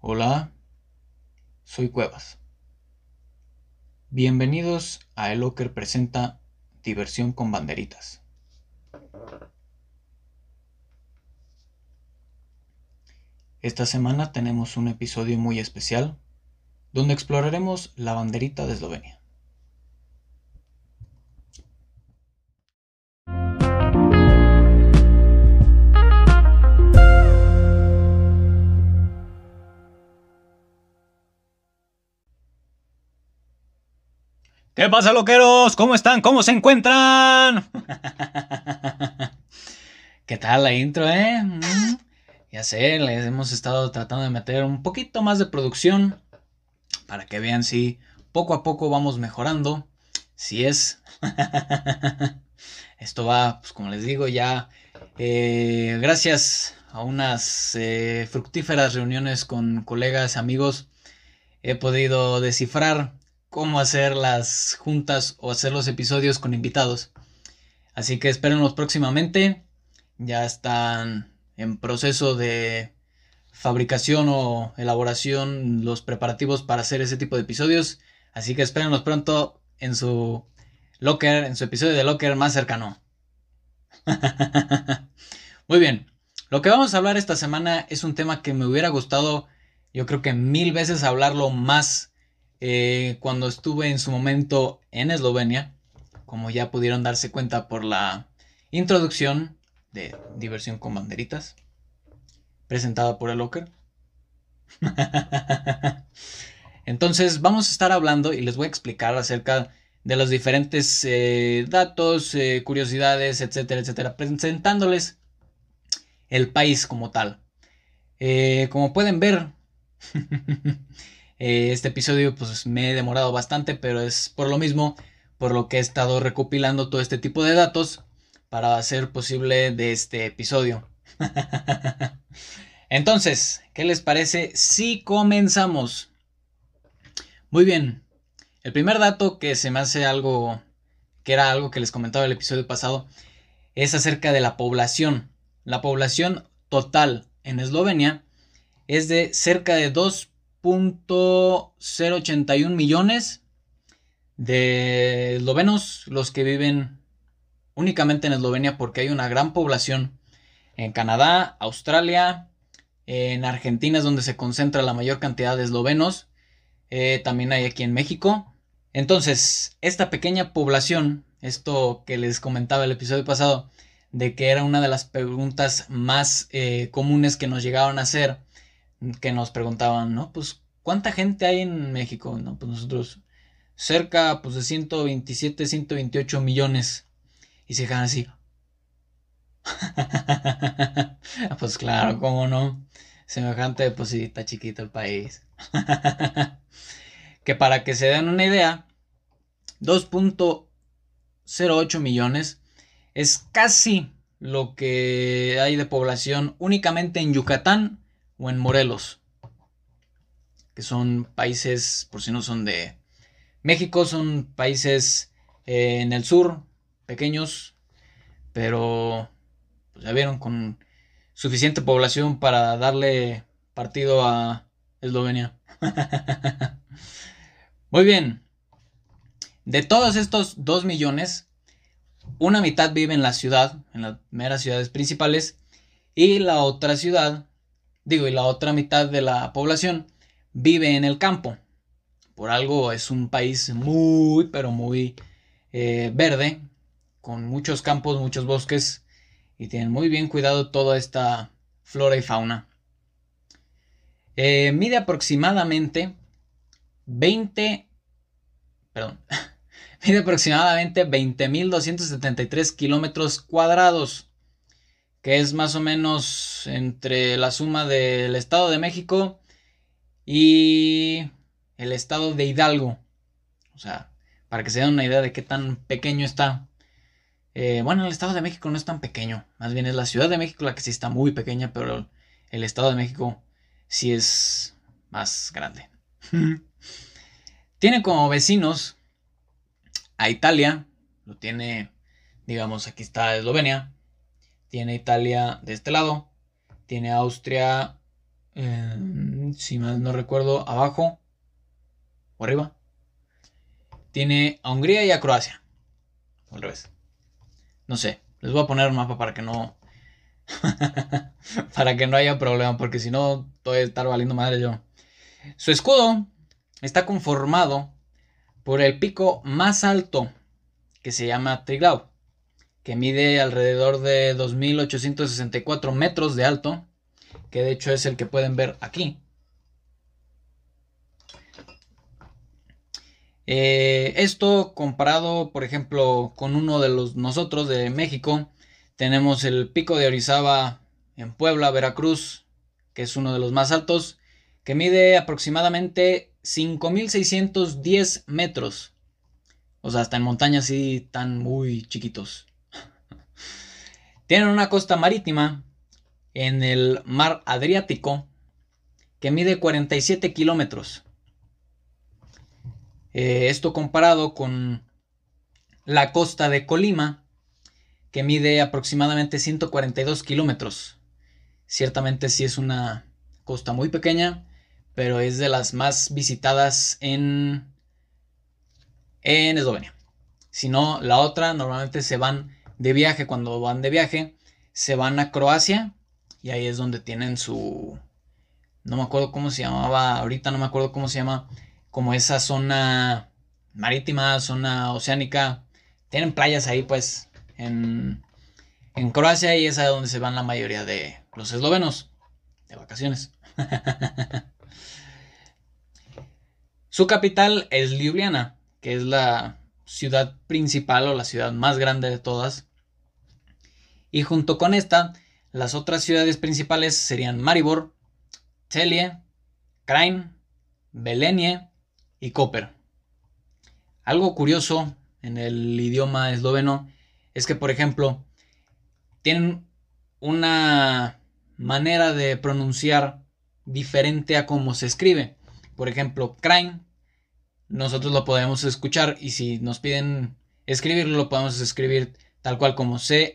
Hola, soy Cuevas. Bienvenidos a El presenta Diversión con banderitas. Esta semana tenemos un episodio muy especial donde exploraremos la banderita de Eslovenia. ¿Qué pasa, loqueros? ¿Cómo están? ¿Cómo se encuentran? ¿Qué tal la intro, eh? Mm, ya sé, les hemos estado tratando de meter un poquito más de producción para que vean si poco a poco vamos mejorando. Si es. Esto va, pues como les digo, ya eh, gracias a unas eh, fructíferas reuniones con colegas, amigos, he podido descifrar cómo hacer las juntas o hacer los episodios con invitados. Así que espérenlos próximamente. Ya están en proceso de fabricación o elaboración los preparativos para hacer ese tipo de episodios. Así que espérenlos pronto en su locker, en su episodio de locker más cercano. Muy bien. Lo que vamos a hablar esta semana es un tema que me hubiera gustado, yo creo que mil veces hablarlo más eh, cuando estuve en su momento en Eslovenia, como ya pudieron darse cuenta por la introducción de Diversión con Banderitas, presentada por el Locker. Entonces vamos a estar hablando y les voy a explicar acerca de los diferentes eh, datos, eh, curiosidades, etcétera, etcétera, presentándoles el país como tal. como pueden ver, Eh, este episodio pues me he demorado bastante, pero es por lo mismo, por lo que he estado recopilando todo este tipo de datos para hacer posible de este episodio. Entonces, ¿qué les parece si comenzamos? Muy bien. El primer dato que se me hace algo, que era algo que les comentaba el episodio pasado, es acerca de la población. La población total en Eslovenia es de cerca de 2 081 millones de eslovenos los que viven únicamente en Eslovenia porque hay una gran población en Canadá, Australia, en Argentina es donde se concentra la mayor cantidad de eslovenos, eh, también hay aquí en México. Entonces, esta pequeña población, esto que les comentaba el episodio pasado, de que era una de las preguntas más eh, comunes que nos llegaban a hacer, que nos preguntaban, ¿no? Pues, ¿cuánta gente hay en México? No, pues nosotros cerca pues, de 127, 128 millones. Y se dejan así. pues claro, ¿cómo no? Semejante, pues sí, está chiquito el país. que para que se den una idea, 2.08 millones es casi lo que hay de población únicamente en Yucatán o en Morelos, que son países, por si no son de México, son países eh, en el sur, pequeños, pero pues, ya vieron, con suficiente población para darle partido a Eslovenia. Muy bien. De todos estos 2 millones, una mitad vive en la ciudad, en las meras ciudades principales, y la otra ciudad digo, y la otra mitad de la población vive en el campo. Por algo es un país muy, pero muy eh, verde, con muchos campos, muchos bosques, y tienen muy bien cuidado toda esta flora y fauna. Eh, mide aproximadamente 20, perdón, mide aproximadamente 20.273 kilómetros cuadrados que es más o menos entre la suma del Estado de México y el Estado de Hidalgo. O sea, para que se den una idea de qué tan pequeño está. Eh, bueno, el Estado de México no es tan pequeño, más bien es la Ciudad de México la que sí está muy pequeña, pero el Estado de México sí es más grande. tiene como vecinos a Italia, lo tiene, digamos, aquí está Eslovenia, tiene Italia de este lado, tiene Austria, em, si mal no recuerdo, abajo o arriba. Tiene a Hungría y a Croacia. Al revés. No sé. Les voy a poner un mapa para que no. para que no haya problema. Porque si no, a estar valiendo madre yo. Su escudo está conformado por el pico más alto. Que se llama Triglau. Que mide alrededor de 2.864 metros de alto. Que de hecho es el que pueden ver aquí. Eh, esto comparado, por ejemplo, con uno de los nosotros de México, tenemos el pico de Orizaba en Puebla, Veracruz, que es uno de los más altos, que mide aproximadamente 5.610 metros. O sea, hasta en montañas sí tan muy chiquitos. Tienen una costa marítima en el mar Adriático que mide 47 kilómetros. Eh, esto comparado con la costa de Colima, que mide aproximadamente 142 kilómetros. Ciertamente sí es una costa muy pequeña, pero es de las más visitadas en, en Eslovenia. Si no, la otra normalmente se van de viaje, cuando van de viaje, se van a Croacia y ahí es donde tienen su... No me acuerdo cómo se llamaba, ahorita no me acuerdo cómo se llama como esa zona marítima, zona oceánica. Tienen playas ahí, pues, en, en Croacia y es a donde se van la mayoría de los eslovenos de vacaciones. Su capital es Ljubljana, que es la ciudad principal o la ciudad más grande de todas. Y junto con esta, las otras ciudades principales serían Maribor, Telie, Krain, Belenie y Copper. Algo curioso en el idioma esloveno es que, por ejemplo, tienen una manera de pronunciar diferente a cómo se escribe. Por ejemplo, Krain, nosotros lo podemos escuchar y si nos piden escribirlo, lo podemos escribir tal cual como C-R-A-I-N.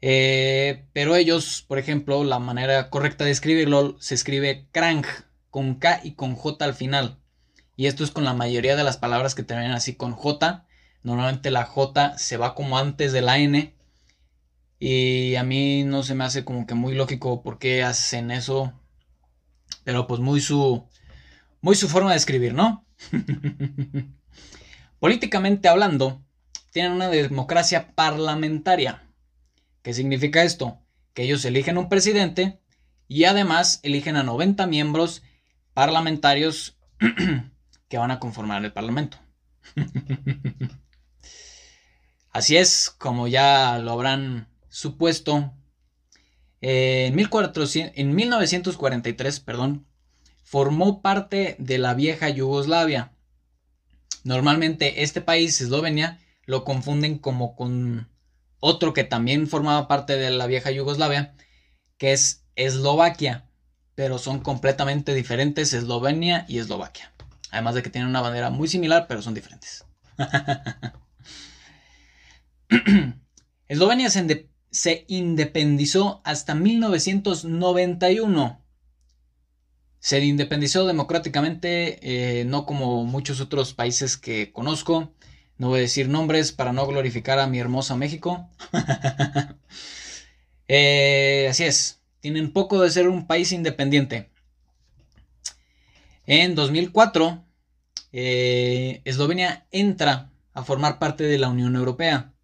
Eh, pero ellos, por ejemplo, la manera correcta de escribirlo se escribe Krang con K y con J al final. Y esto es con la mayoría de las palabras que terminan así con J. Normalmente la J se va como antes de la N. Y a mí no se me hace como que muy lógico por qué hacen eso. Pero pues muy su. Muy su forma de escribir, ¿no? Políticamente hablando, tienen una democracia parlamentaria. ¿Qué significa esto? Que ellos eligen un presidente y además eligen a 90 miembros parlamentarios que van a conformar el Parlamento. Así es, como ya lo habrán supuesto, en, 1400, en 1943, perdón, formó parte de la vieja Yugoslavia. Normalmente este país, Eslovenia, lo confunden como con otro que también formaba parte de la vieja Yugoslavia, que es Eslovaquia pero son completamente diferentes Eslovenia y Eslovaquia. Además de que tienen una bandera muy similar, pero son diferentes. Eslovenia se, independizó hasta 1991. Se independizó democráticamente, eh, no como muchos otros países que conozco. No voy a decir nombres para no glorificar a mi hermosa México. Eh, así es, tienen poco de ser un país independiente. En 2004, eh, Eslovenia entra a formar parte de la Unión Europea.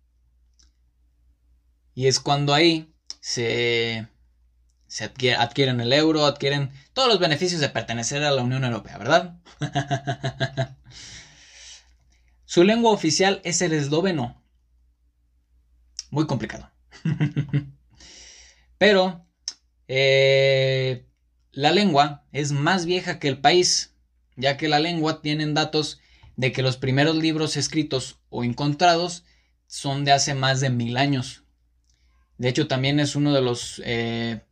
Y es cuando ahí se, se adquieren el euro, adquieren todos los beneficios de pertenecer a la Unión Europea, ¿verdad? Su lengua oficial es el esloveno. Muy complicado. Pero eh, la lengua es más vieja que el país, ya que la lengua tienen datos de que los primeros libros escritos o encontrados son de hace más de mil años. De hecho, también es uno de los eh,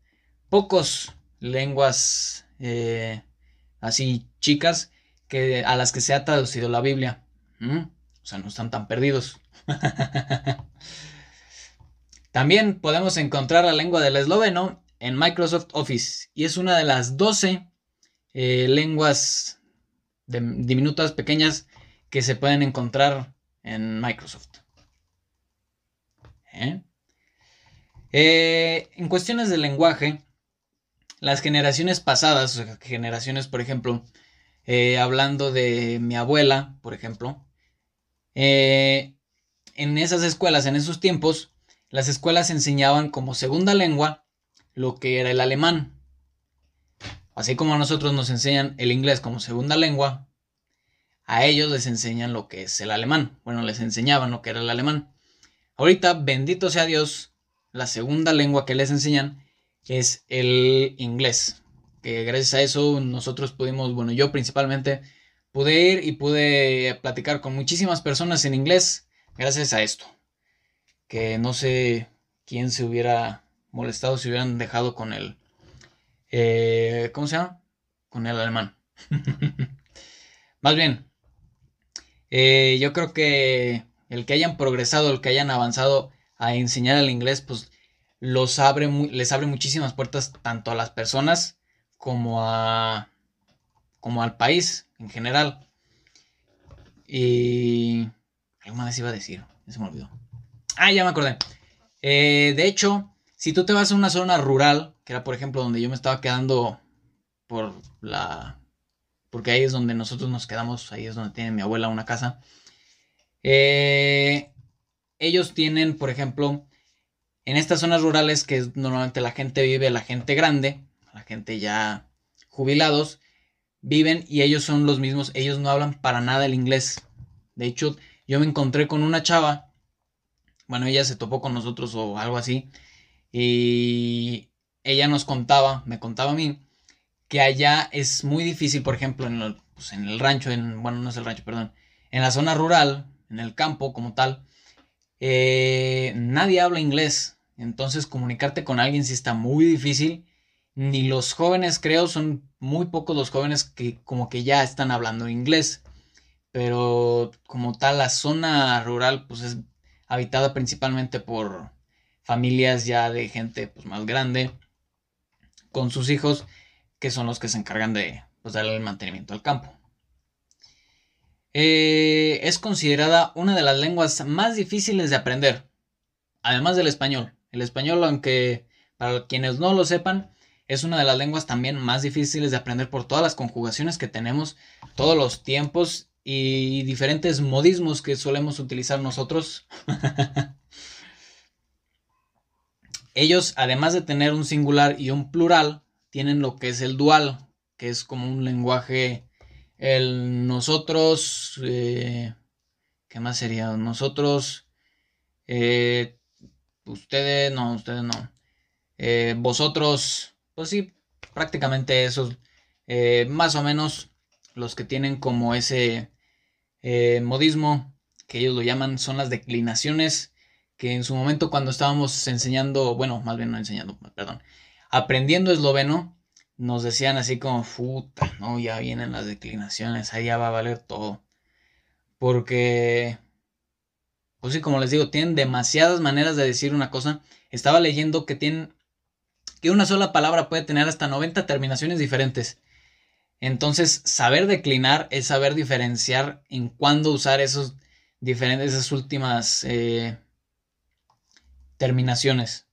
pocos lenguas eh, así chicas que, a las que se ha traducido la Biblia. O sea, no están tan perdidos. También podemos encontrar la lengua del esloveno en Microsoft Office y es una de las 12 eh, lenguas diminutas, pequeñas, que se pueden encontrar en Microsoft. ¿Eh? en cuestiones de lenguaje, las generaciones pasadas, generaciones, por ejemplo, hablando de mi abuela, por ejemplo, en esas escuelas, en esos tiempos, las escuelas enseñaban como segunda lengua lo que era el alemán. Así como a nosotros nos enseñan el inglés como segunda lengua, a ellos les enseñan lo que es el alemán. Bueno, les enseñaban lo que era el alemán. Ahorita, bendito sea Dios, la segunda lengua que les enseñan es el inglés. Que gracias a eso nosotros pudimos, bueno, yo principalmente pude ir y pude platicar con muchísimas personas en inglés gracias a esto que no sé quién se hubiera molestado si hubieran dejado con el... Eh, ¿Cómo se llama? Con el alemán. Más bien, eh, yo creo que el que hayan progresado, el que hayan avanzado a enseñar el inglés, pues los abre, les abre muchísimas puertas tanto a las personas como a como al país en general. Y algo más iba a decir, se me olvidó. Ah, ya me acordé. Eh, de hecho, si tú te vas a una zona rural, que era por ejemplo donde yo me estaba quedando por la... Porque ahí es donde nosotros nos quedamos, ahí es donde tiene mi abuela una casa. Eh, ellos tienen, por ejemplo, en estas zonas rurales que normalmente la gente vive, la gente grande, la gente ya jubilados, viven y ellos son los mismos, ellos no hablan para nada el inglés. De hecho, yo me encontré con una chava bueno, ella se topó con nosotros o algo así. Y ella nos contaba, me contaba a mí, que allá es muy difícil, por ejemplo, en, el, pues, en el rancho, en, bueno, no es el rancho, perdón, en la zona rural, en el campo como tal, eh, nadie habla inglés. Entonces comunicarte con alguien sí está muy difícil. Ni los jóvenes, creo, son muy pocos los jóvenes que como que ya están hablando inglés. Pero como tal, la zona rural pues es habitada principalmente por familias ya de gente pues, más grande, con sus hijos, que son los que se encargan de pues, darle el mantenimiento al campo. Eh, es considerada una de las lenguas más difíciles de aprender, además del español. El español, aunque para quienes no lo sepan, es una de las lenguas también más difíciles de aprender por todas las conjugaciones que tenemos, todos los tiempos y diferentes modismos que solemos utilizar nosotros. Ellos, además de tener un singular y un plural, tienen lo que es el dual, que es como un lenguaje, el nosotros, eh, ¿qué más sería? Nosotros, eh, ustedes, no, ustedes no, eh, vosotros, pues sí, prácticamente esos, más o menos los que tienen como ese modismo, que ellos lo llaman, son las declinaciones, que en su momento cuando estábamos enseñando, bueno, más bien no enseñando, perdón, aprendiendo esloveno, nos decían así como, puta, no, ya vienen las declinaciones, ahí ya va a valer todo. Porque, pues sí, como les digo, tienen demasiadas maneras de decir una cosa. Estaba leyendo que tienen, que una sola palabra puede tener hasta 90 terminaciones diferentes. Entonces, saber declinar es saber diferenciar en cuándo usar esos diferentes, esas últimas eh, terminaciones.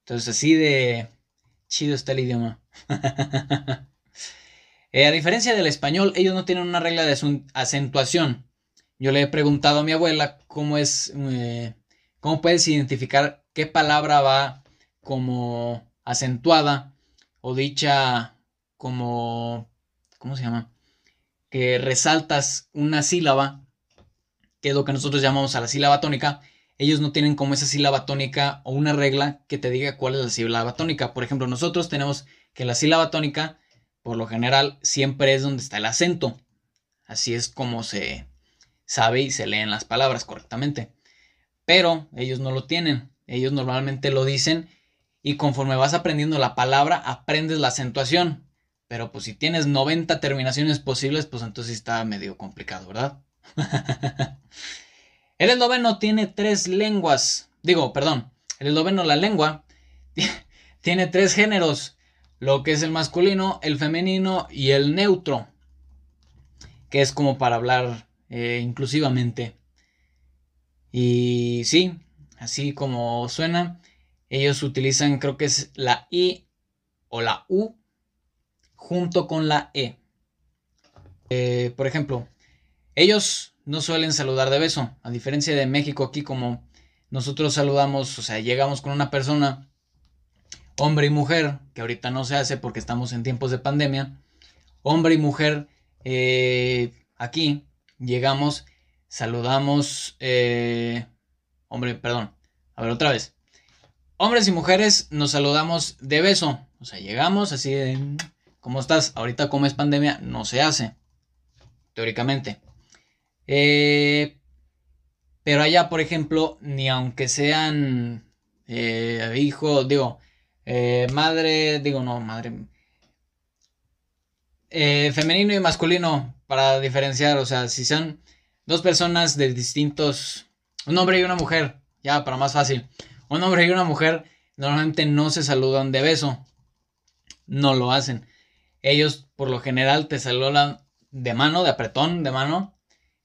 Entonces, así de chido está el idioma. Eh, a diferencia del español, ellos no tienen una regla de acentuación. Yo le he preguntado a mi abuela cómo es, eh, cómo puedes identificar qué palabra va como acentuada o dicha como ¿cómo se llama? Que resaltas una sílaba, que es lo que nosotros llamamos a la sílaba tónica, ellos no tienen como esa sílaba tónica o una regla que te diga cuál es la sílaba tónica. Por ejemplo, nosotros tenemos que la sílaba tónica, por lo general, siempre es donde está el acento. Así es como se sabe y se leen las palabras correctamente. Pero ellos no lo tienen. Ellos normalmente lo dicen y conforme vas aprendiendo la palabra, aprendes la acentuación. Pero pues si tienes 90 terminaciones posibles, pues entonces está medio complicado, ¿verdad? el esloveno tiene tres lenguas. Digo, perdón, el esloveno, la lengua, tiene tres géneros, lo que es el masculino, el femenino y el neutro, que es como para hablar eh, inclusivamente. Y sí, así como suena, ellos utilizan creo que es la I o la U junto con la E. Eh, por ejemplo, ellos no suelen saludar de beso, a diferencia de México aquí como nosotros saludamos, o sea, llegamos con una persona, hombre y mujer, que ahorita no se hace porque estamos en tiempos de pandemia, hombre y mujer, eh, aquí llegamos, saludamos, eh, hombre, perdón, a ver otra vez, hombres y mujeres nos saludamos de beso, o sea, llegamos así de, ¿cómo estás? Ahorita como es pandemia, no se hace, teóricamente. Eh, pero allá, por ejemplo, ni aunque sean hijos, digo, eh, madre, digo, no, madre. Eh, femenino y masculino, para diferenciar, o sea, si son dos personas de distintos, un hombre y una mujer, ya, para más fácil, un hombre y una mujer normalmente no se saludan de beso, no lo hacen. Ellos, por lo general, te saludan de mano, de apretón, de mano,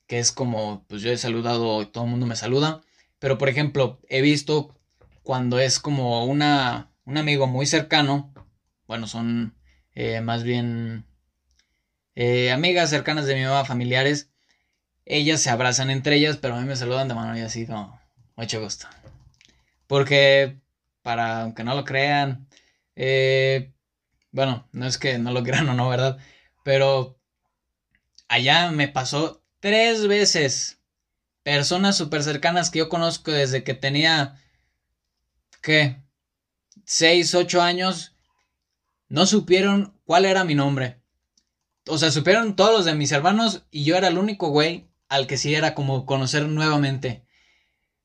que es como, pues yo he saludado y todo el mundo me saluda, pero por ejemplo, he visto cuando es como una, un amigo muy cercano, bueno, son eh, más bien eh, amigas cercanas de mi mamá, familiares, ellas se abrazan entre ellas, pero a mí me saludan de mano y así, no, mucho gusto. Porque, para, aunque no lo crean, eh, bueno, no es que no lo crean o no, ¿verdad? Pero allá me pasó tres veces. Personas súper cercanas que yo conozco desde que tenía, ¿qué? Seis, ocho años, no supieron cuál era mi nombre. O sea, supieron todos los de mis hermanos y yo era el único güey al que sí era como conocer nuevamente.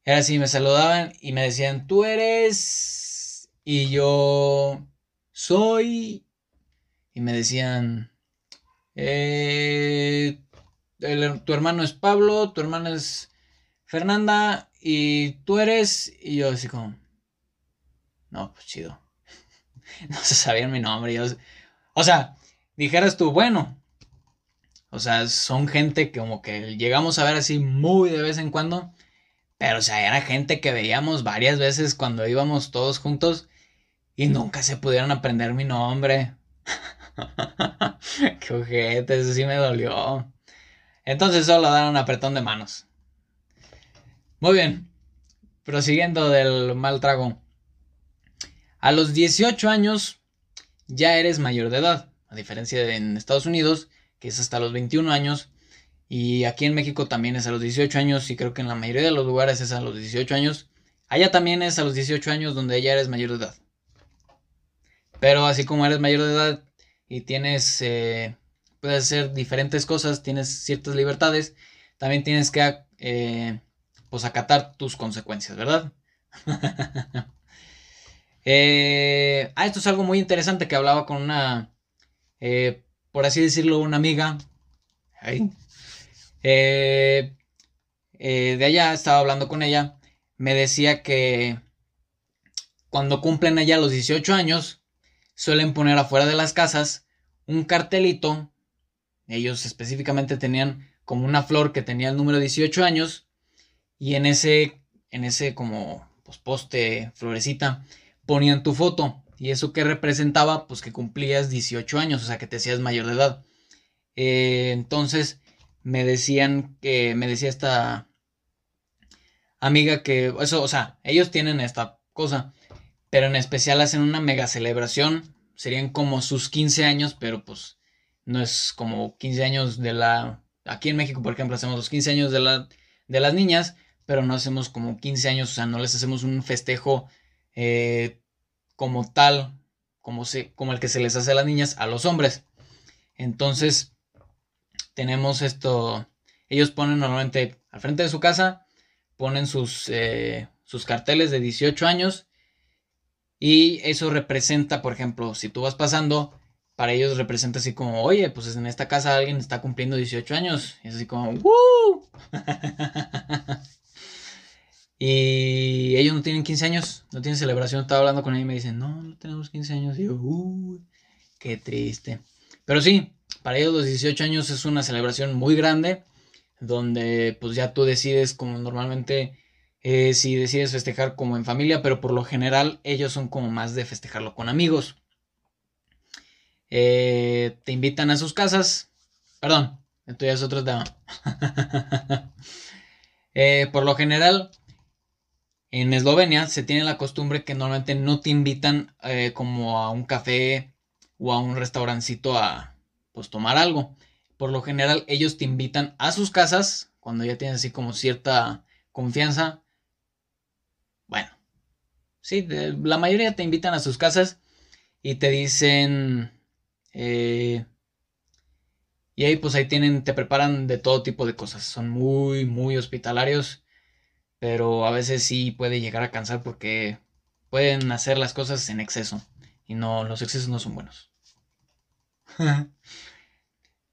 Era así, me saludaban y me decían, tú eres... Y yo soy... Y me decían, eh, tu hermano es Pablo, tu hermana es Fernanda y tú eres... Y yo así como... No, pues chido. no se sabían mi nombre. o sea, dijeras tú, bueno. O sea, son gente que como que llegamos a ver así muy de vez en cuando. Pero, o sea, era gente que veíamos varias veces cuando íbamos todos juntos y nunca se pudieron aprender mi nombre. Qué ojete, eso sí me dolió. Entonces solo dan un apretón de manos. Muy bien. Prosiguiendo del mal trago. A los 18 años ya eres mayor de edad. A diferencia de en Estados Unidos, que es hasta los 21 años. Y aquí en México también es a los 18 años. Y creo que en la mayoría de los lugares es a los 18 años. Allá también es a los 18 años donde ya eres mayor de edad. Pero así como eres mayor de edad y tienes eh, puedes hacer diferentes cosas, tienes ciertas libertades, también tienes que eh, pues acatar tus consecuencias, ¿verdad? Eh, ah, esto es algo muy interesante que hablaba con una, eh, por así decirlo, una amiga. de allá estaba hablando con ella. Me decía que cuando cumplen allá los 18 años, suelen poner afuera de las casas un cartelito ellos específicamente tenían como una flor que tenía el número 18 años y en ese, en ese como pues, poste florecita ponían tu foto. Y eso que representaba pues que cumplías 18 años, o sea que te hacías mayor de edad. Eh, entonces me decían que, me decía esta amiga que, eso, o sea, ellos tienen esta cosa, pero en especial hacen una mega celebración, serían como sus 15 años, pero pues no es como 15 años de la... Aquí en México, por ejemplo, hacemos los 15 años de, la, de las niñas, pero no hacemos como 15 años, o sea, no les hacemos un festejo eh, como tal, como, como el que se les hace a las niñas, a los hombres. Entonces, tenemos esto, ellos ponen normalmente al frente de su casa, ponen sus, eh, sus carteles de 18 años y eso representa, por ejemplo, si tú vas pasando, para ellos representa así como, oye, pues en esta casa alguien está cumpliendo 18 años. Y es así como, ¡Woo! Y ellos no tienen 15 años, no tienen celebración. Estaba hablando con ellos y me dicen, no, no tenemos 15 años. Y yo, uy, qué triste. Pero sí, para ellos los 18 años es una celebración muy grande, donde pues ya tú decides como normalmente eh, si decides festejar como en familia, pero por lo general ellos son como más de festejarlo con amigos. Eh, te invitan a sus casas, perdón, esto ya es otro tema. Eh, por lo general, en Eslovenia se tiene la costumbre que normalmente no te invitan como a un café o a un restaurancito a pues tomar algo. Por lo general ellos te invitan a sus casas cuando ya tienes así como cierta confianza bueno, sí, la mayoría te invitan a sus casas y te dicen... Eh, y ahí pues ahí tienen, te preparan de todo tipo de cosas. Son muy, muy hospitalarios. Pero a veces sí puede llegar a cansar porque pueden hacer las cosas en exceso. Y no, los excesos no son buenos.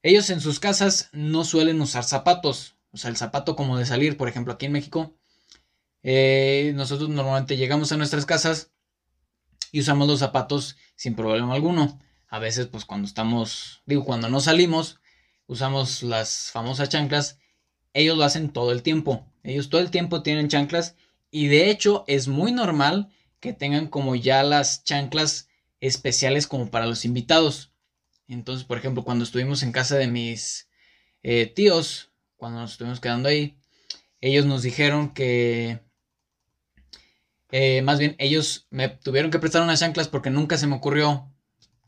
Ellos en sus casas no suelen usar zapatos. O sea, el zapato como de salir, por ejemplo, aquí en México, eh, nosotros normalmente llegamos a nuestras casas y usamos los zapatos sin problema alguno. A veces, pues cuando estamos, digo, cuando no salimos, usamos las famosas chanclas. Ellos lo hacen todo el tiempo. Ellos todo el tiempo tienen chanclas y de hecho es muy normal que tengan como ya las chanclas especiales como para los invitados. Entonces, por ejemplo, cuando estuvimos en casa de mis eh, tíos, cuando nos estuvimos quedando ahí, ellos nos dijeron que eh, más bien, ellos me tuvieron que prestar unas chanclas porque nunca se me ocurrió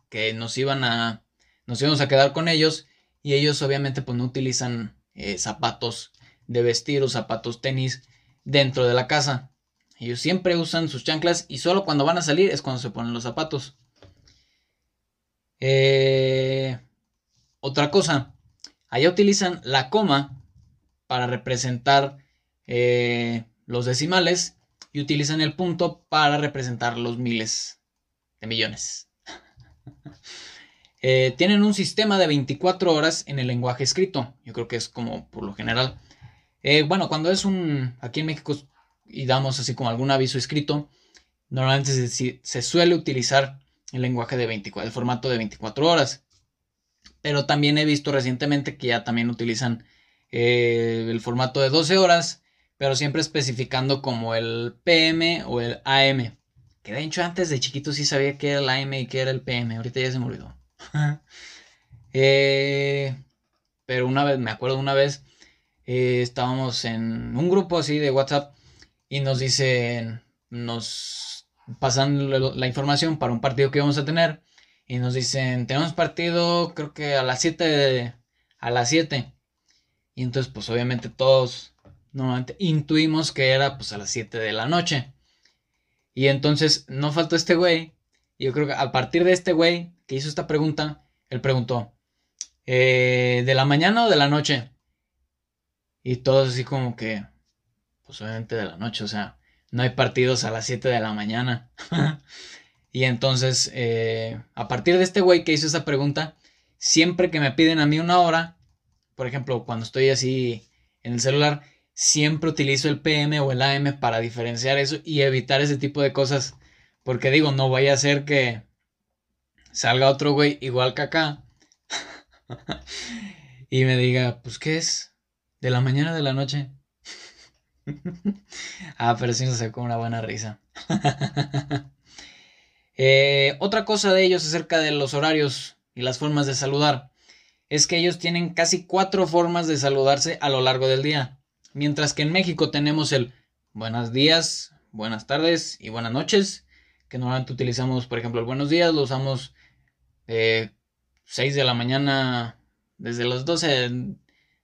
que nos iban a. Nos íbamos a quedar con ellos. Y ellos, obviamente, pues no utilizan eh, zapatos de vestir o zapatos tenis dentro de la casa. Ellos siempre usan sus chanclas y solo cuando van a salir es cuando se ponen los zapatos. Eh, otra cosa, allá utilizan la coma para representar los decimales y utilizan el punto para representar los miles de millones. Eh, tienen un sistema de 24 horas en el lenguaje escrito. Yo creo que es como por lo general. Eh, bueno, cuando es un. Aquí en México y damos así como algún aviso escrito, normalmente se, suele utilizar el lenguaje de 24, el formato de 24 horas. Pero también he visto recientemente que ya también utilizan eh, el formato de 12 horas pero siempre especificando como el PM o el AM. Que de hecho antes de chiquito sí sabía que era el AM y que era el PM, ahorita ya se me olvidó. Eh, pero una vez, me acuerdo una vez, eh, estábamos en un grupo así de WhatsApp y nos dicen, nos pasan la información para un partido que vamos a tener y nos dicen, tenemos partido creo que a las 7 a las 7. Y entonces pues obviamente todos normalmente intuimos que era pues a las 7 de la noche. Y entonces no faltó este güey. Y yo creo que a partir de este güey que hizo esta pregunta, él preguntó, eh, ¿de la mañana o de la noche? Y todos así como que, pues obviamente de la noche, o sea, no hay partidos a las 7 de la mañana. y entonces, eh, a partir de este güey que hizo esa pregunta, siempre que me piden a mí una hora, por ejemplo, cuando estoy así en el celular, siempre utilizo el PM o el AM para diferenciar eso y evitar ese tipo de cosas. Porque digo, no vaya a ser que salga otro güey igual que acá y me diga, pues, ¿qué es? ¿De la mañana de la noche? ah, pero sí se con una buena risa. Eh, otra cosa de ellos acerca de los horarios y las formas de saludar es que ellos tienen casi cuatro formas de saludarse a lo largo del día. Mientras que en México tenemos el buenos días, buenas tardes y buenas noches, que normalmente utilizamos, por ejemplo, el buenos días lo usamos eh, 6 de la mañana, desde las 12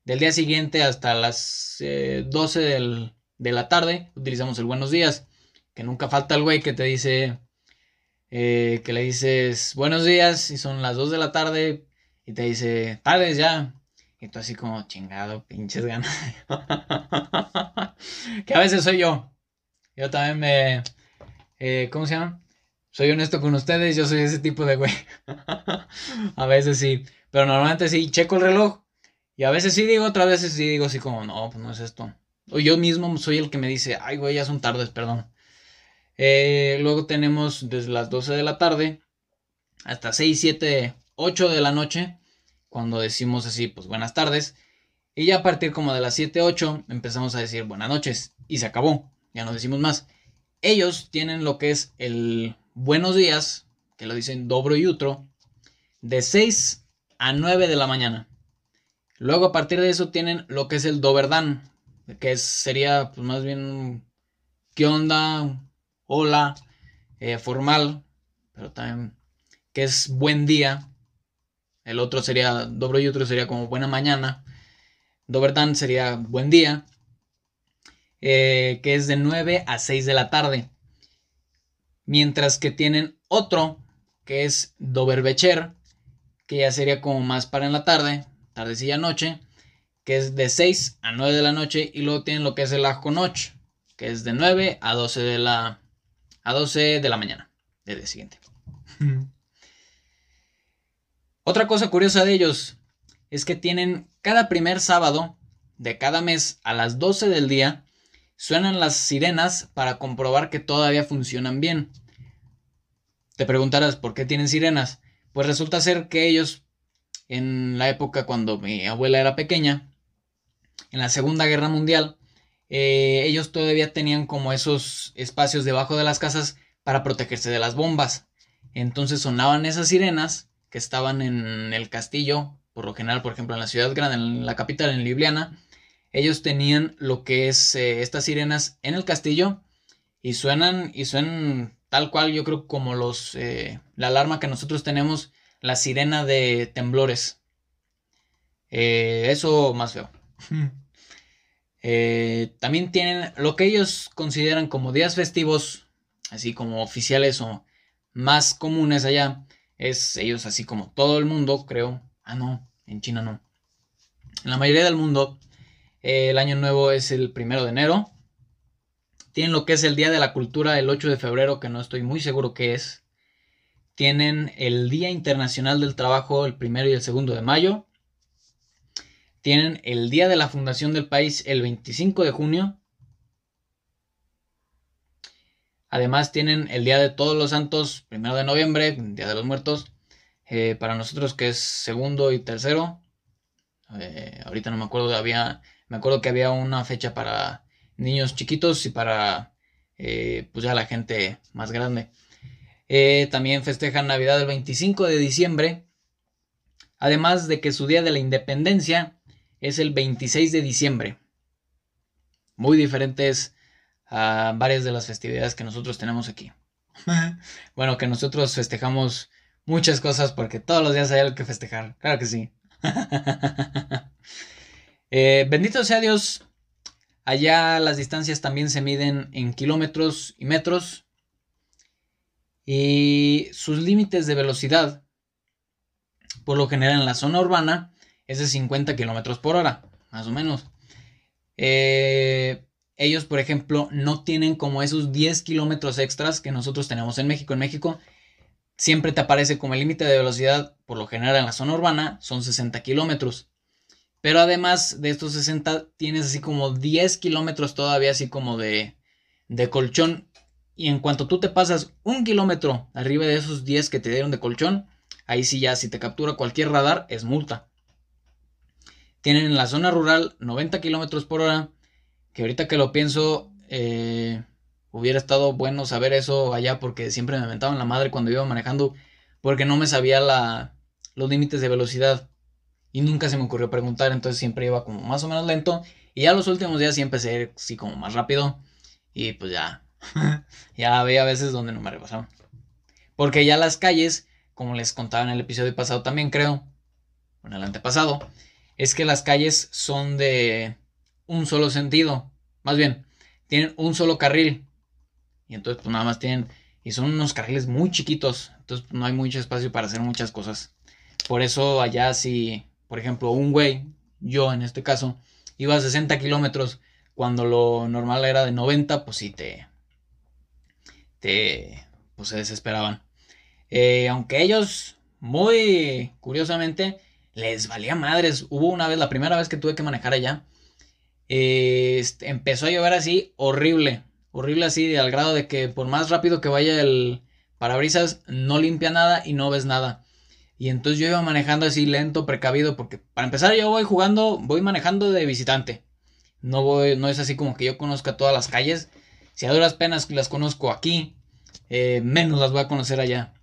del, día siguiente hasta las 12 eh, de la tarde, utilizamos el buenos días, que nunca falta el güey que te dice, eh, que le dices buenos días y son las 2 de la tarde y te dice tardes ya, y tú así como chingado, pinches ganas. que a veces soy yo. Yo también me... Eh, ¿Cómo se llama? Soy honesto con ustedes, yo soy ese tipo de güey. a veces sí. Pero normalmente sí, checo el reloj. Y a veces sí digo, otras veces sí digo así como, no, pues no es esto. o yo mismo soy el que me dice, ay, güey, ya son tardes, perdón. Eh, luego tenemos desde las 12 de la tarde hasta 6, 7, 8 de la noche, cuando decimos así, pues buenas tardes. Y ya a partir como de las 7, 8 empezamos a decir buenas noches y se acabó, ya no decimos más. Ellos tienen lo que es el buenos días, que lo dicen dobro y utro, de 6 a 9 de la mañana. Luego a partir de eso tienen lo que es el Doverdan, que sería pues más bien qué onda, hola, eh, formal, pero también que es buen día. El otro sería dobro y otro sería como buena mañana. Doverdan sería buen día, eh, que es de 9 a 6 de la tarde. Mientras que tienen otro que es Doverbecher, que ya sería como más para en la tarde, tardecilla noche, que es de 6 a 9 de la noche, y luego tienen lo que es el Ajo Noche, que es de 9 a 12 de la, a 12 de la mañana del día siguiente. Otra cosa curiosa de ellos es que tienen cada primer sábado de cada mes a las 12 del día suenan las sirenas para comprobar que todavía funcionan bien. Te preguntarás por qué tienen sirenas. Pues resulta ser que ellos, en la época cuando mi abuela era pequeña, en la Segunda Guerra Mundial, eh, ellos todavía tenían como esos espacios debajo de las casas para protegerse de las bombas. Entonces sonaban esas sirenas que estaban en el castillo, por lo general, por ejemplo, en la ciudad grande, en la capital, en Ljubljana. Ellos tenían lo que es eh, estas sirenas en el castillo y suenan y suenan tal cual yo creo como los eh, la alarma que nosotros tenemos la sirena de temblores. Eh, eso más feo. Eh, también tienen lo que ellos consideran como días festivos así como oficiales o más comunes allá es ellos así como todo el mundo creo. Ah no en China no. En la mayoría del mundo el año nuevo es el primero de enero. Tienen lo que es el Día de la Cultura el 8 de febrero, que no estoy muy seguro qué es. Tienen el Día Internacional del Trabajo el primero y el segundo de mayo. Tienen el Día de la Fundación del país el 25 de junio. Además tienen el Día de Todos los Santos, primero de noviembre, Día de los Muertos. Eh, para nosotros que es segundo y tercero. Eh, ahorita no me acuerdo, había, me acuerdo que había una fecha para niños chiquitos y para eh, pues ya la gente más grande. Eh, también festejan Navidad el 25 de diciembre, además de que su día de la independencia es el 26 de diciembre. Muy diferentes a varias de las festividades que nosotros tenemos aquí. bueno, que nosotros festejamos muchas cosas porque todos los días hay algo que festejar. Claro que sí. Eh, bendito sea Dios Allá las distancias también se miden en kilómetros y metros. Y sus límites de velocidad, por lo general en la zona urbana, es de 50 kilómetros por hora, más o menos. Eh, ellos, por ejemplo, no tienen como esos 10 kilómetros extras que nosotros tenemos en México. En México siempre te aparece como el límite de velocidad, por lo general en la zona urbana, son 60 kilómetros. Pero además de estos 60, tienes así como 10 kilómetros todavía así como de, de colchón. Y en cuanto tú te pasas un kilómetro arriba de esos 10 que te dieron de colchón, ahí sí ya si te captura cualquier radar es multa. Tienen en la zona rural 90 kilómetros por hora, que ahorita que lo pienso, eh, hubiera estado bueno saber eso allá porque siempre me mentaban la madre cuando iba manejando porque no me sabía la, los límites de velocidad y nunca se me ocurrió preguntar, entonces siempre iba como más o menos lento y ya los últimos días sí empecé a como más rápido y pues ya, ya había veces donde no me rebasaba. Porque ya las calles, como les contaba en el episodio pasado también creo, en el antepasado, es que las calles son de un solo sentido, más bien, tienen un solo carril y entonces pues nada más tienen, y son unos carriles muy chiquitos, entonces pues, no hay mucho espacio para hacer muchas cosas. Por eso allá sí por ejemplo, un güey, yo en este caso, iba a 60 kilómetros cuando lo normal era de 90, pues sí te, te, pues se desesperaban. Eh, aunque ellos, muy curiosamente, les valía madres. Hubo una vez, la primera vez que tuve que manejar allá, eh, este, empezó a llover así, horrible, horrible así, al grado de que por más rápido que vaya el parabrisas, no limpia nada y no ves nada. Y entonces yo iba manejando así lento, precavido, porque para empezar yo voy jugando, voy manejando de visitante. No voy, no es así como que yo conozca todas las calles. Si a duras penas las conozco aquí, eh, menos las voy a conocer allá.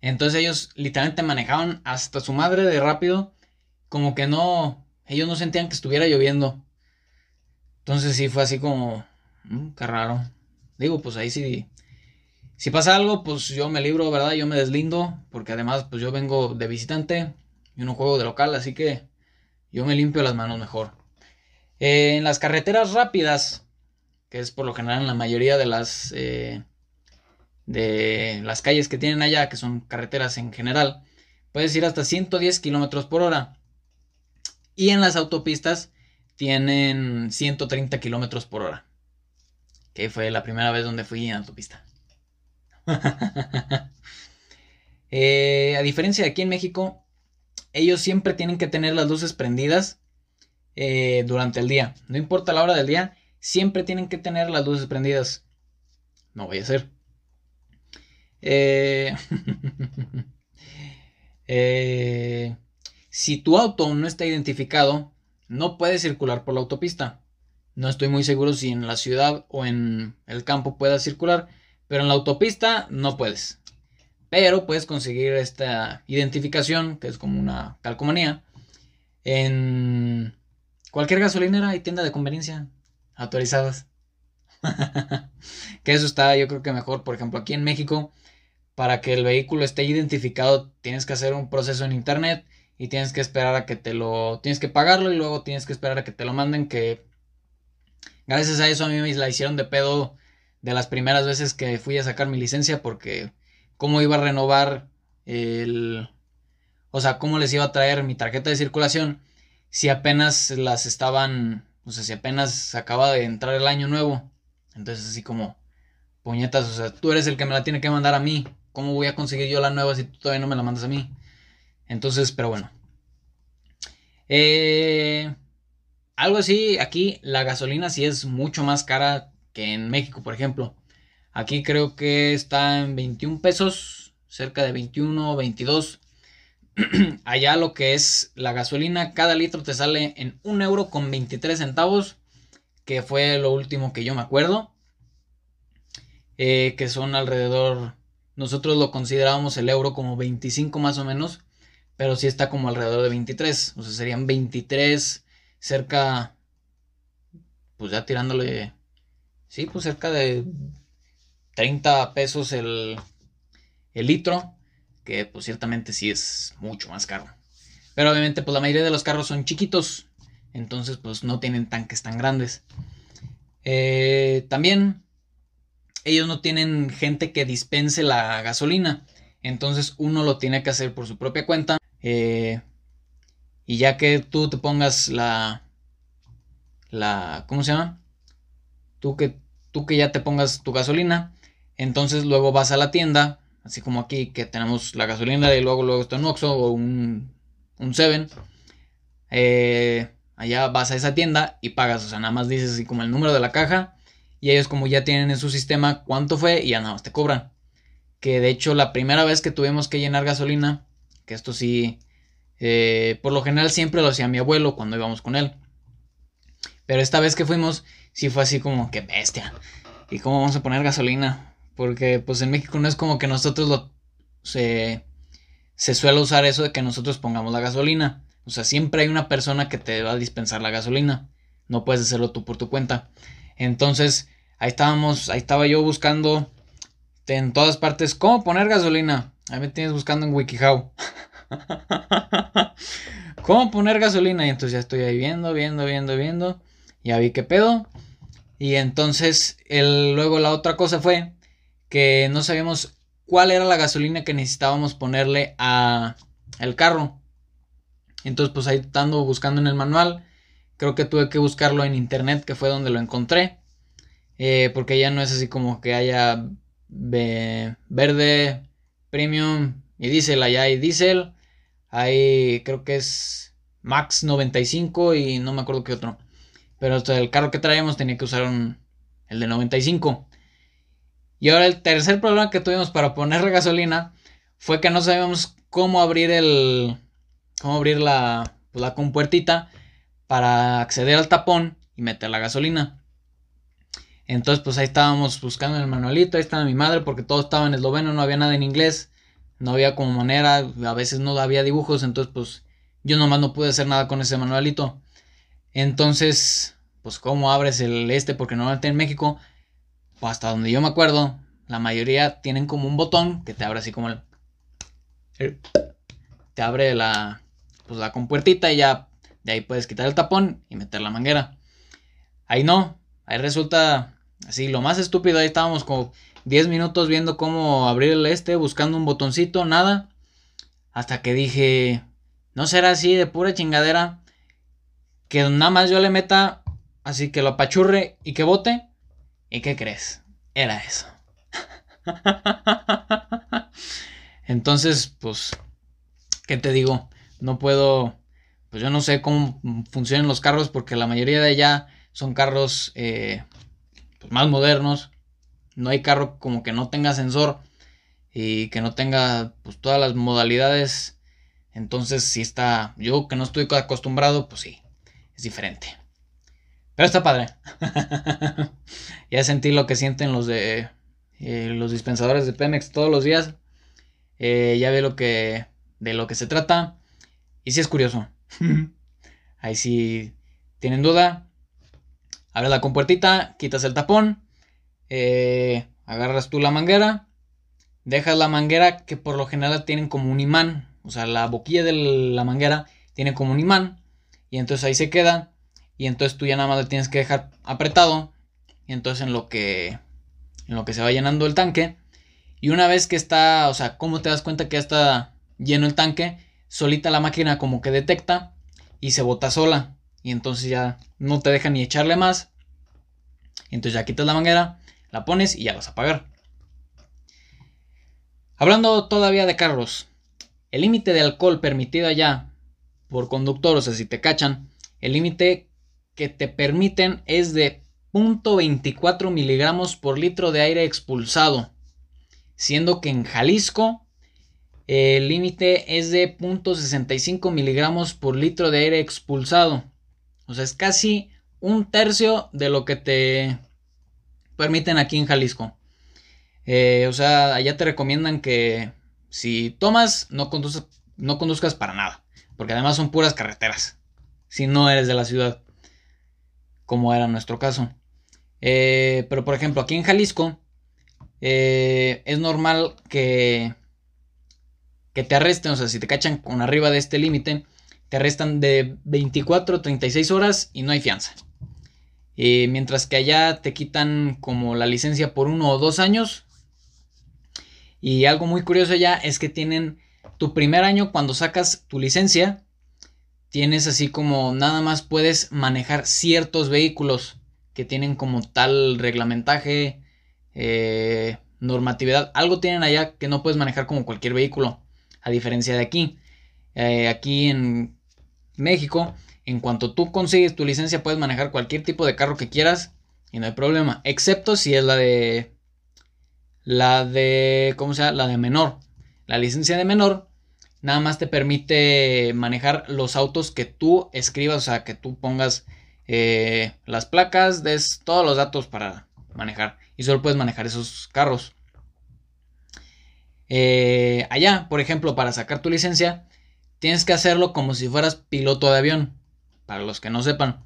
Entonces ellos literalmente manejaban hasta su madre de rápido, como que no, ellos no sentían que estuviera lloviendo. Entonces sí fue así como, mm, qué raro. Digo, pues ahí sí, si pasa algo, pues yo me libro, ¿verdad? Yo me deslindo, porque además pues yo vengo de visitante, y no juego de local, así que yo me limpio las manos mejor. en las carreteras rápidas, que es por lo general en la mayoría de las eh, de las calles que tienen allá, que son carreteras en general, puedes ir hasta 110 kilómetros por hora. Y en las autopistas tienen 130 kilómetros por hora. Que fue la primera vez donde fui en autopista. Eh, a diferencia de aquí en México, ellos siempre tienen que tener las luces prendidas eh, durante el día. No importa la hora del día, siempre tienen que tener las luces prendidas. No voy a ser. Eh, eh, si tu auto no está identificado, no puedes circular por la autopista. No estoy muy seguro si en la ciudad o en el campo puedas circular, pero en la autopista no puedes. Pero puedes conseguir esta identificación, que es como una calcomanía, en cualquier gasolinera y tienda de conveniencia autorizadas. que eso está yo creo que mejor. Por ejemplo, aquí en México para que el vehículo esté identificado tienes que hacer un proceso en internet y tienes que esperar a que te lo tienes que pagarlo y luego tienes que esperar a que te lo manden que gracias a eso a mí me la hicieron de pedo de las primeras veces que fui a sacar mi licencia porque cómo iba a renovar el o sea, cómo les iba a traer mi tarjeta de circulación si apenas las estaban, o sea, si apenas acaba de entrar el año nuevo. Entonces así como puñetas, o sea, tú eres el que me la tiene que mandar a mí. ¿Cómo voy a conseguir yo la nueva si tú todavía no me la mandas a mí? Entonces, pero bueno. Eh, algo así, aquí la gasolina sí es mucho más cara que en México, por ejemplo. Aquí creo que está en 21 pesos, cerca de 21, 22. Allá lo que es la gasolina, cada litro te sale en 1 euro con 23 centavos, que fue lo último que yo me acuerdo. Eh, que son alrededor nosotros lo considerábamos el euro como 25 más o menos, pero sí está como alrededor de 23, o sea, serían 23 cerca, pues ya tirándole, sí, pues cerca de 30 pesos el, el litro, que pues ciertamente sí es mucho más caro. Pero obviamente pues la mayoría de los carros son chiquitos, entonces pues no tienen tanques tan grandes. Eh, también ellos no tienen gente que dispense la gasolina. Entonces uno lo tiene que hacer por su propia cuenta. Eh, y ya que tú te pongas la... la ¿Cómo se llama? Tú que, tú que ya te pongas tu gasolina. Entonces luego vas a la tienda. Así como aquí que tenemos la gasolina y luego, luego está un Oxxo o un, un Seven. Eh, allá vas a esa tienda y pagas. O sea, nada más dices así como el número de la caja y ellos como ya tienen en su sistema cuánto fue y ya nada más te cobran. Que de hecho la primera vez que tuvimos que llenar gasolina, que esto sí, eh, por lo general siempre lo hacía mi abuelo cuando íbamos con él. Pero esta vez que fuimos, sí fue así como que bestia. ¿Y cómo vamos a poner gasolina? Porque pues en México no es como que nosotros lo... Se, se suele usar eso de que nosotros pongamos la gasolina. O sea, siempre hay una persona que te va a dispensar la gasolina. No puedes hacerlo tú por tu cuenta. Entonces, ahí estábamos, ahí estaba yo buscando en todas partes cómo poner gasolina. Ahí me tienes buscando en WikiHow. ¿Cómo poner gasolina? Y entonces ya estoy ahí viendo, viendo, viendo, viendo. Ya vi qué pedo. Y entonces, el, luego la otra cosa fue que no sabíamos cuál era la gasolina que necesitábamos ponerle a el carro. Entonces, pues ahí estando buscando en el manual, Creo que tuve que buscarlo en internet, que fue donde lo encontré. Eh, porque ya no es así como que haya verde, premium y diésel. Allá hay diésel. Hay, creo que es Max 95 y no me acuerdo qué otro. Pero el carro que traíamos tenía que usar un, el de 95. Y ahora el tercer problema que tuvimos para poner gasolina fue que no sabíamos cómo abrir el. cómo abrir la, la compuertita para acceder al tapón y meter la gasolina. Entonces, pues ahí estábamos buscando el manualito, ahí estaba mi madre, porque todo estaba en esloveno, no había nada en inglés, no había como manera, a veces no había dibujos, entonces pues yo nomás no pude hacer nada con ese manualito. Entonces, pues cómo abres el este, porque normalmente en México, pues hasta donde yo me acuerdo, la mayoría tienen como un botón que te abre así como el... Te abre la, pues la compuertita y ya de ahí puedes quitar el tapón y meter la manguera. Ahí no, ahí resulta así lo más estúpido, ahí estábamos como 10 minutos viendo cómo abrir el este, buscando un botoncito, nada. Hasta que dije, no será así de pura chingadera. Que nada más yo le meta, así que lo apachurre y que bote. ¿Y qué crees? Era eso. Entonces, pues, ¿qué te digo? No puedo, pues yo no sé cómo funcionan los carros porque la mayoría de allá son carros eh, pues, más modernos. No hay carro como que no tenga sensor y que no tenga pues todas las modalidades entonces, si está, yo que no estoy acostumbrado, pues sí, es diferente. Pero está padre. ya sentí lo que sienten los de eh, los dispensadores de Pemex todos los días. Eh, ya ve lo que de lo que se trata. Y si es curioso. Ahí si tienen duda, abres la compuertita, quitas el tapón, eh, agarras tú la manguera, dejas la manguera que por lo general tienen como un imán o sea, la boquilla de la manguera tiene como un imán. Y entonces ahí se queda. Y entonces tú ya nada más le tienes que dejar apretado. Y entonces en lo que. En lo que se va llenando el tanque. Y una vez que está. O sea, ¿cómo te das cuenta que ya está lleno el tanque? Solita la máquina como que detecta. Y se bota sola. Y entonces ya no te deja ni echarle más. Entonces ya quitas la manguera. La pones y ya vas a apagar. Hablando todavía de carros. El límite de alcohol permitido allá por conductor, o sea, si te cachan, el límite que te permiten es de 0.24 miligramos por litro de aire expulsado, siendo que en Jalisco el límite es de 0.65 miligramos por litro de aire expulsado. O sea, es casi un tercio de lo que te permiten aquí en Jalisco. Eh, o sea, allá te recomiendan que si tomas, no, no conduzcas para nada. Porque además son puras carreteras. Si no eres de la ciudad. Como era nuestro caso. Eh, pero por ejemplo, aquí en Jalisco. Eh, es normal que. Que te arresten. O sea, si te cachan con arriba de este límite. Te arrestan de 24 a 36 horas y no hay fianza. Eh, mientras que allá te quitan como la licencia por uno o dos años y algo muy curioso ya es que tienen tu primer año cuando sacas tu licencia, tienes así como nada más puedes manejar ciertos vehículos que tienen como tal reglamentaje, eh, normatividad. Algo tienen allá que no puedes manejar como cualquier vehículo, a diferencia de aquí. Eh, aquí en México, en cuanto tú consigues tu licencia, puedes manejar cualquier tipo de carro que quieras y no hay problema, excepto si es la de la de, ¿cómo se llama? La de menor. La licencia de menor nada más te permite manejar los autos que tú escribas, o sea, que tú pongas eh, las placas, des todos los datos para manejar. Y solo puedes manejar esos carros. Eh, allá, por ejemplo, para sacar tu licencia, tienes que hacerlo como si fueras piloto de avión. Para los que no sepan.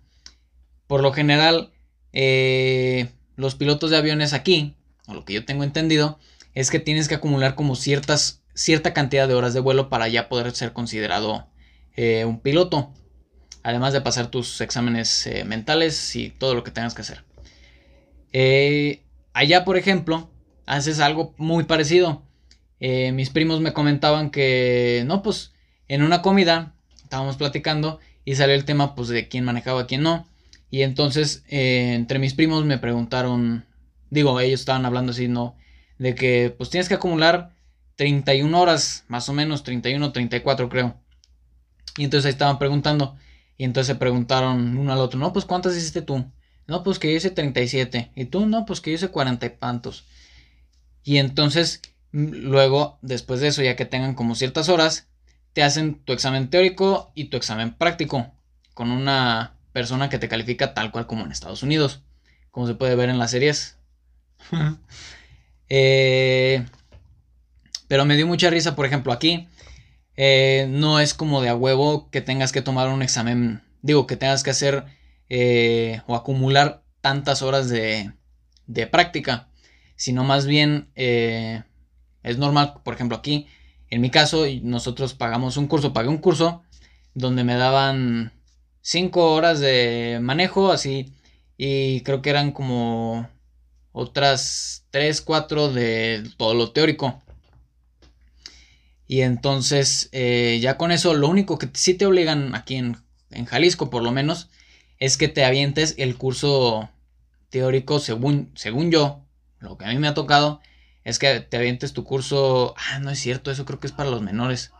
Por lo general, eh, los pilotos de aviones aquí lo que yo tengo entendido, es que tienes que acumular como ciertas, cierta cantidad de horas de vuelo para ya poder ser considerado eh, un piloto. Además de pasar tus exámenes eh, mentales y todo lo que tengas que hacer. Allá, por ejemplo, haces algo muy parecido. mis primos me comentaban que, no, pues en una comida estábamos platicando y salió el tema pues de quién manejaba, quién no. Y entonces entre mis primos me preguntaron digo, ellos estaban hablando así, ¿no? De que pues tienes que acumular 31 horas, más o menos, 31, 34 creo. Y entonces ahí estaban preguntando, Y entonces se preguntaron uno al otro, no, pues ¿cuántas hiciste tú? No, pues que yo hice 37. Y tú, no, pues que yo hice 40 y tantos. Y entonces, luego, después de eso, ya que tengan como ciertas horas, te hacen tu examen teórico y tu examen práctico con una persona que te califica tal cual como en Estados Unidos, como se puede ver en las series. Eh, pero me dio mucha risa, por ejemplo, aquí eh, no es como de a huevo que tengas que tomar un examen, digo, que tengas que hacer eh, o acumular tantas horas de, de práctica, sino más bien es normal, por ejemplo, aquí, en mi caso, nosotros pagamos un curso, pagué un curso donde me daban 5 horas de manejo, así, y creo que eran como otras 3, 4 de todo lo teórico. Y entonces, eh, ya con eso, lo único que sí te obligan aquí en, en, Jalisco, por lo menos, es que te avientes el curso teórico, según, según yo, lo que a mí me ha tocado, es que te avientes tu curso. Ah, no es cierto, eso creo que es para los menores.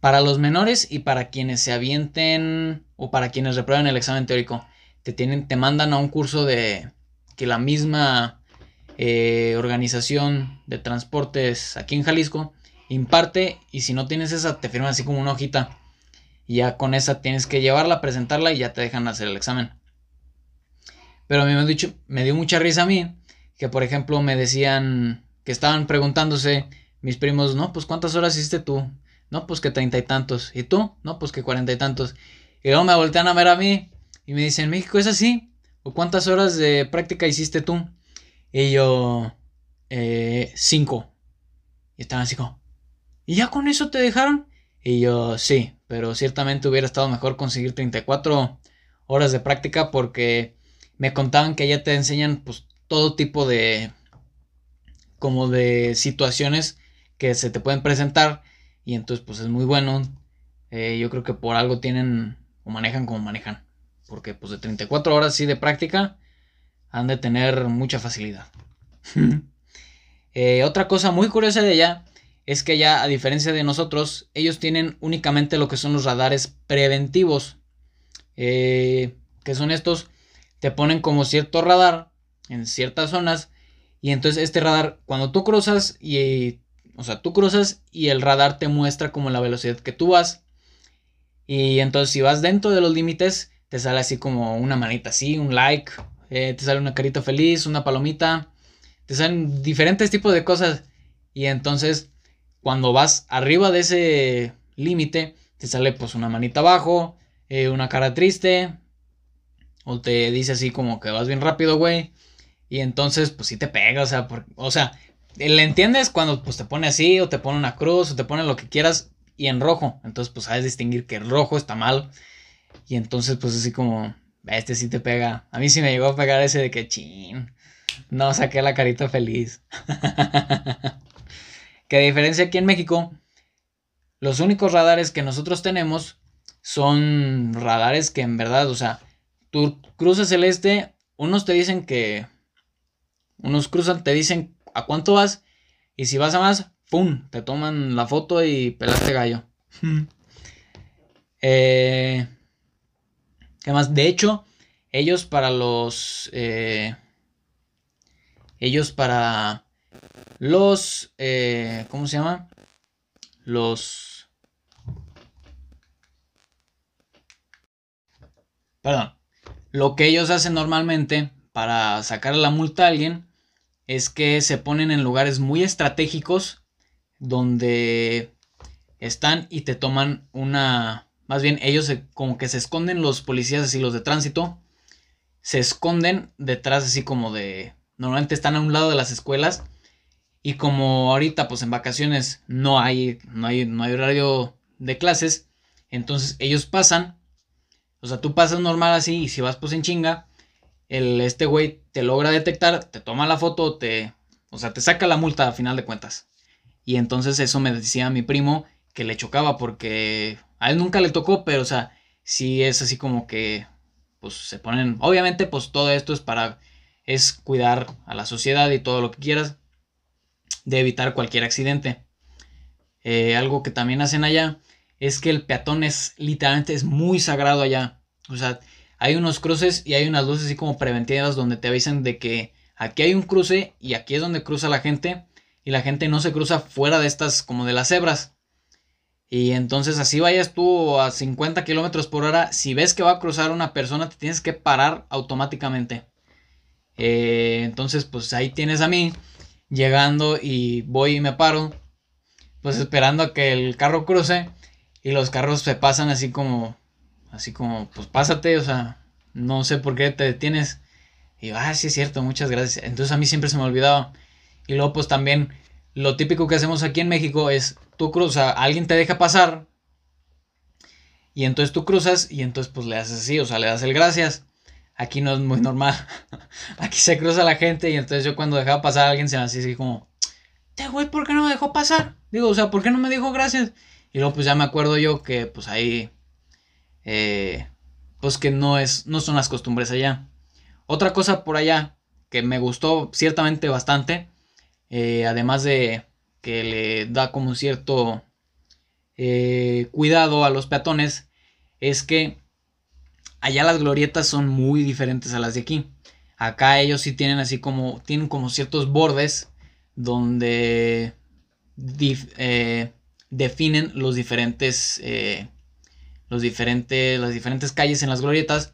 Para los menores y para quienes se avienten o para quienes reprueben el examen teórico, te, tienen, te mandan a un curso de que la misma eh, organización de transportes aquí en Jalisco imparte y si no tienes esa te firman así como una hojita y ya con esa tienes que llevarla, presentarla y ya te dejan hacer el examen. Pero a mí me, dicho, me dio mucha risa a mí que por ejemplo me decían estaban preguntándose mis primos, no, pues cuántas horas hiciste tú, no, pues que treinta y tantos. ¿Y tú? No, pues que cuarenta y tantos. Y luego me voltean a ver a mí y me dicen, México es así. ¿O cuántas horas de práctica hiciste tú? Y yo, eh, cinco. Y estaban así como, ¿y ya con eso te dejaron? Y yo, sí, pero ciertamente hubiera estado mejor conseguir 34 horas de práctica porque me contaban que ya te enseñan pues todo tipo de como de situaciones que se te pueden presentar y entonces pues es muy bueno. Eh, yo creo que por algo tienen o manejan como manejan. Porque pues de 34 horas sí de práctica han de tener mucha facilidad. Eh, otra cosa muy curiosa de allá es que ya a diferencia de nosotros, ellos tienen únicamente lo que son los radares preventivos. Eh, que son estos, te ponen como cierto radar en ciertas zonas. Y entonces este radar, cuando tú cruzas y o sea, tú cruzas y el radar te muestra como la velocidad que tú vas. Y entonces si vas dentro de los límites, te sale así como una manita así, un like, eh, te sale una carita feliz, una palomita, te salen diferentes tipos de cosas. Y entonces cuando vas arriba de ese límite, te sale pues una manita abajo, eh, una cara triste, o te dice así como que vas bien rápido, güey. Y entonces, pues sí te pega, o sea, o sea, le entiendes cuando pues te pone así o te pone una cruz o te pone lo que quieras y en rojo. Entonces pues sabes distinguir que el rojo está mal. Y entonces pues así como, este sí te pega. A mí sí me llegó a pegar ese de que chin. No saqué la carita feliz. que a diferencia aquí en México, los únicos radares que nosotros tenemos son radares que en verdad, o sea, tú cruzas el este, unos te dicen que... Unos cruzan, te dicen a cuánto vas y si vas a más, ¡pum! Te toman la foto y pelaste gallo. eh, ¿Qué más? De hecho, ellos para los... Eh, ellos para los... Eh, ¿Cómo se llama? Los... Perdón. Lo que ellos hacen normalmente para sacar la multa a alguien es que se ponen en lugares muy estratégicos donde están y te toman una... Más bien ellos como que se esconden los policías así los de tránsito. Se esconden detrás así como de... Normalmente están a un lado de las escuelas. Y como ahorita pues en vacaciones no hay, no hay, no hay horario de clases. Entonces ellos pasan. O sea, tú pasas normal así y si vas pues en chinga el, este güey te logra detectar, te toma la foto, te, o sea, te saca la multa a final de cuentas. Y entonces eso me decía mi primo que le chocaba porque a él nunca le tocó, pero o sea, sí es así como que, pues se ponen, obviamente pues todo esto es para, es cuidar a la sociedad y todo lo que quieras, de evitar cualquier accidente. Eh, algo que también hacen allá es que el peatón es literalmente es muy sagrado allá. O sea, hay unos cruces y hay unas luces así como preventivas donde te avisan de que aquí hay un cruce y aquí es donde cruza la gente y la gente no se cruza fuera de estas como de las cebras. Y entonces así vayas tú a 50 kilómetros por hora, si ves que va a cruzar una persona te tienes que parar automáticamente. Eh, entonces pues ahí tienes a mí llegando y voy y me paro, pues esperando a que el carro cruce y los carros se pasan así como, así como, pues pásate, o sea, no sé por qué te detienes. Y yo, ah, sí es cierto, muchas gracias. Entonces a mí siempre se me olvidaba. Y luego pues también lo típico que hacemos aquí en México es tú cruzas, alguien te deja pasar y entonces tú cruzas y entonces pues le haces así, o sea, le das el gracias. Aquí no es muy normal. Aquí se cruza la gente y entonces yo cuando dejaba pasar a alguien se me hacía así como, te güey, ¿por qué no me dejó pasar? Digo, o sea, ¿por qué no me dijo gracias? Y luego pues ya me acuerdo yo que pues ahí, eh, pues que no es, no son las costumbres allá. Otra cosa por allá que me gustó ciertamente bastante, eh, además de que le da como cierto eh, cuidado a los peatones, es que allá las glorietas son muy diferentes a las de aquí. Acá ellos sí tienen así como, tienen como ciertos bordes donde definen los diferentes, los diferentes, las diferentes calles en las glorietas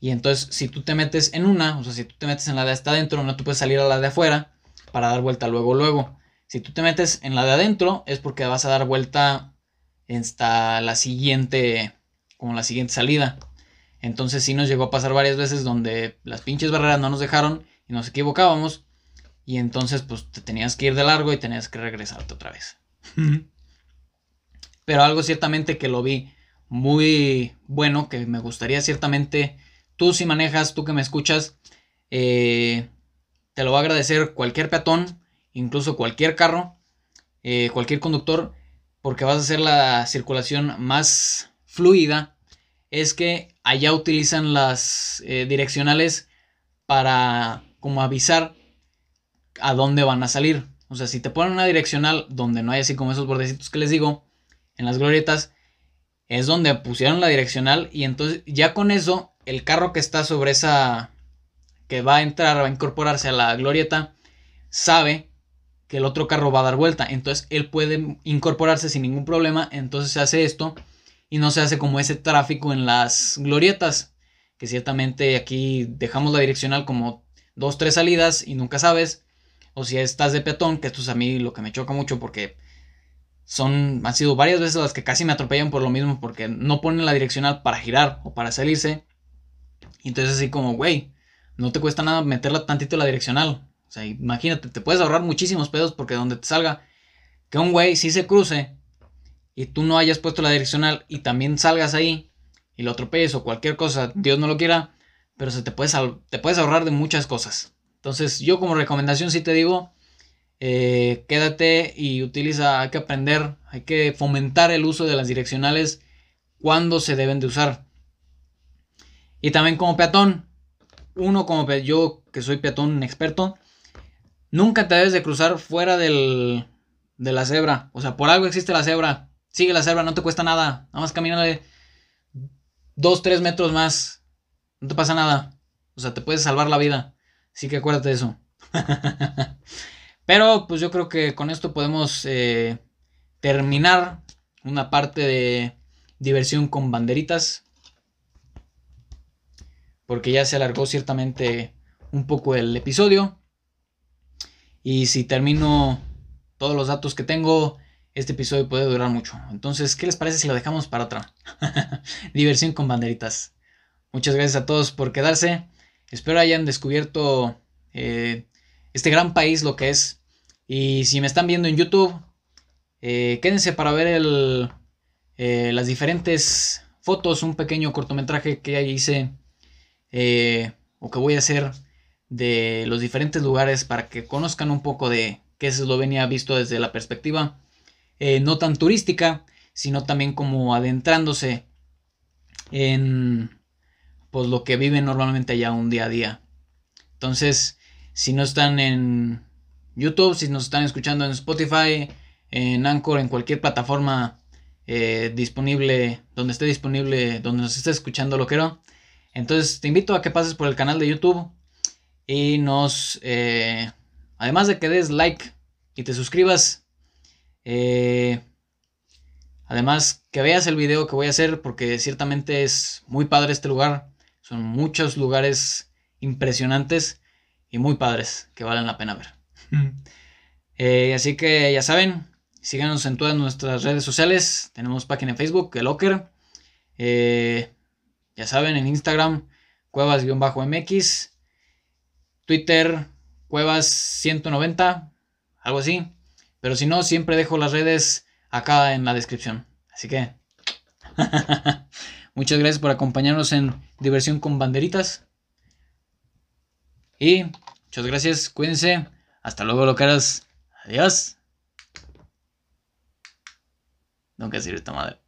y entonces, si tú te metes en una, o sea, si tú te metes en la de hasta adentro, no te puedes salir a la de afuera para dar vuelta luego, luego. Si tú te metes en la de adentro, es porque vas a dar vuelta hasta la siguiente, como la siguiente salida. Entonces, sí nos llegó a pasar varias veces donde las pinches barreras no nos dejaron y nos equivocábamos. Y entonces, pues te tenías que ir de largo y tenías que regresarte otra vez. Pero algo ciertamente que lo vi muy bueno, que me gustaría ciertamente Tú si manejas, tú que me escuchas, eh, te lo va a agradecer cualquier peatón, incluso cualquier carro, eh, cualquier conductor, porque vas a hacer la circulación más fluida. Es que allá utilizan las eh, direccionales para como avisar a dónde van a salir. O sea, si te ponen una direccional donde no hay así como esos bordecitos que les digo, en las glorietas, es donde pusieron la direccional y entonces ya con eso el carro que está sobre esa, que va a entrar, va a incorporarse a la glorieta, sabe que el otro carro va a dar vuelta. Entonces él puede incorporarse sin ningún problema. Entonces se hace esto y no se hace como ese tráfico en las glorietas. Que ciertamente aquí dejamos la direccional como dos, tres salidas y nunca sabes. O si estás de peatón, que esto es a mí lo que me choca mucho porque son, han sido varias veces las que casi me atropellan por lo mismo porque no ponen la direccional para girar o para salirse y entonces así como, güey, no te cuesta nada meterla tantito la direccional. O sea, imagínate, te puedes ahorrar muchísimos pedos porque donde te salga que un güey sí se cruce y tú no hayas puesto la direccional y también salgas ahí y lo atropelles o cualquier cosa, Dios no lo quiera, pero se te puedes, te puedes ahorrar de muchas cosas. Entonces yo como recomendación sí te digo, eh, quédate y utiliza, hay que aprender, hay que fomentar el uso de las direccionales cuando se deben de usar. Y también como peatón, uno como yo que soy peatón experto, nunca te debes de cruzar fuera del, de la cebra. O sea, por algo existe la cebra. Sigue la cebra, no te cuesta nada. Nada más camínale dos, tres metros más. No te pasa nada. O sea, te puedes salvar la vida. Así que acuérdate de eso. Pero pues yo creo que con esto podemos eh, terminar una parte de diversión con banderitas porque ya se alargó ciertamente un poco el episodio. Y si termino todos los datos que tengo, este episodio puede durar mucho. Entonces, ¿qué les parece si lo dejamos para otra? Diversión con banderitas. Muchas gracias a todos por quedarse. Espero hayan descubierto eh, este gran país, lo que es. Y si me están viendo en YouTube, eh, quédense para ver el, eh, las diferentes fotos, un pequeño cortometraje que hice eh, o que voy a hacer de los diferentes lugares para que conozcan un poco de qué es Eslovenia visto desde la perspectiva no tan turística, sino también como adentrándose en pues lo que viven normalmente allá un día a día. Entonces, si no están en YouTube, si nos están escuchando en Spotify, en Anchor, en cualquier plataforma eh, disponible, donde esté disponible, donde nos esté escuchando loquero. Entonces te invito a que pases por el canal de YouTube y nos, eh, además de que des like y te suscribas, eh, además que veas el video que voy a hacer porque ciertamente es muy padre este lugar. Son muchos lugares impresionantes y muy padres que valen la pena ver. así que ya saben, Síganos en todas nuestras redes sociales. Tenemos página en Facebook, el Locker. Eh, ya saben, en Instagram, cuevas-mx. Twitter, cuevas190, algo así. Pero si no, siempre dejo las redes acá en la descripción. Así que... Muchas gracias por acompañarnos en Diversión con Banderitas. Y muchas gracias, cuídense. Hasta luego, locaras. Adiós. Nunca sirve esta madre.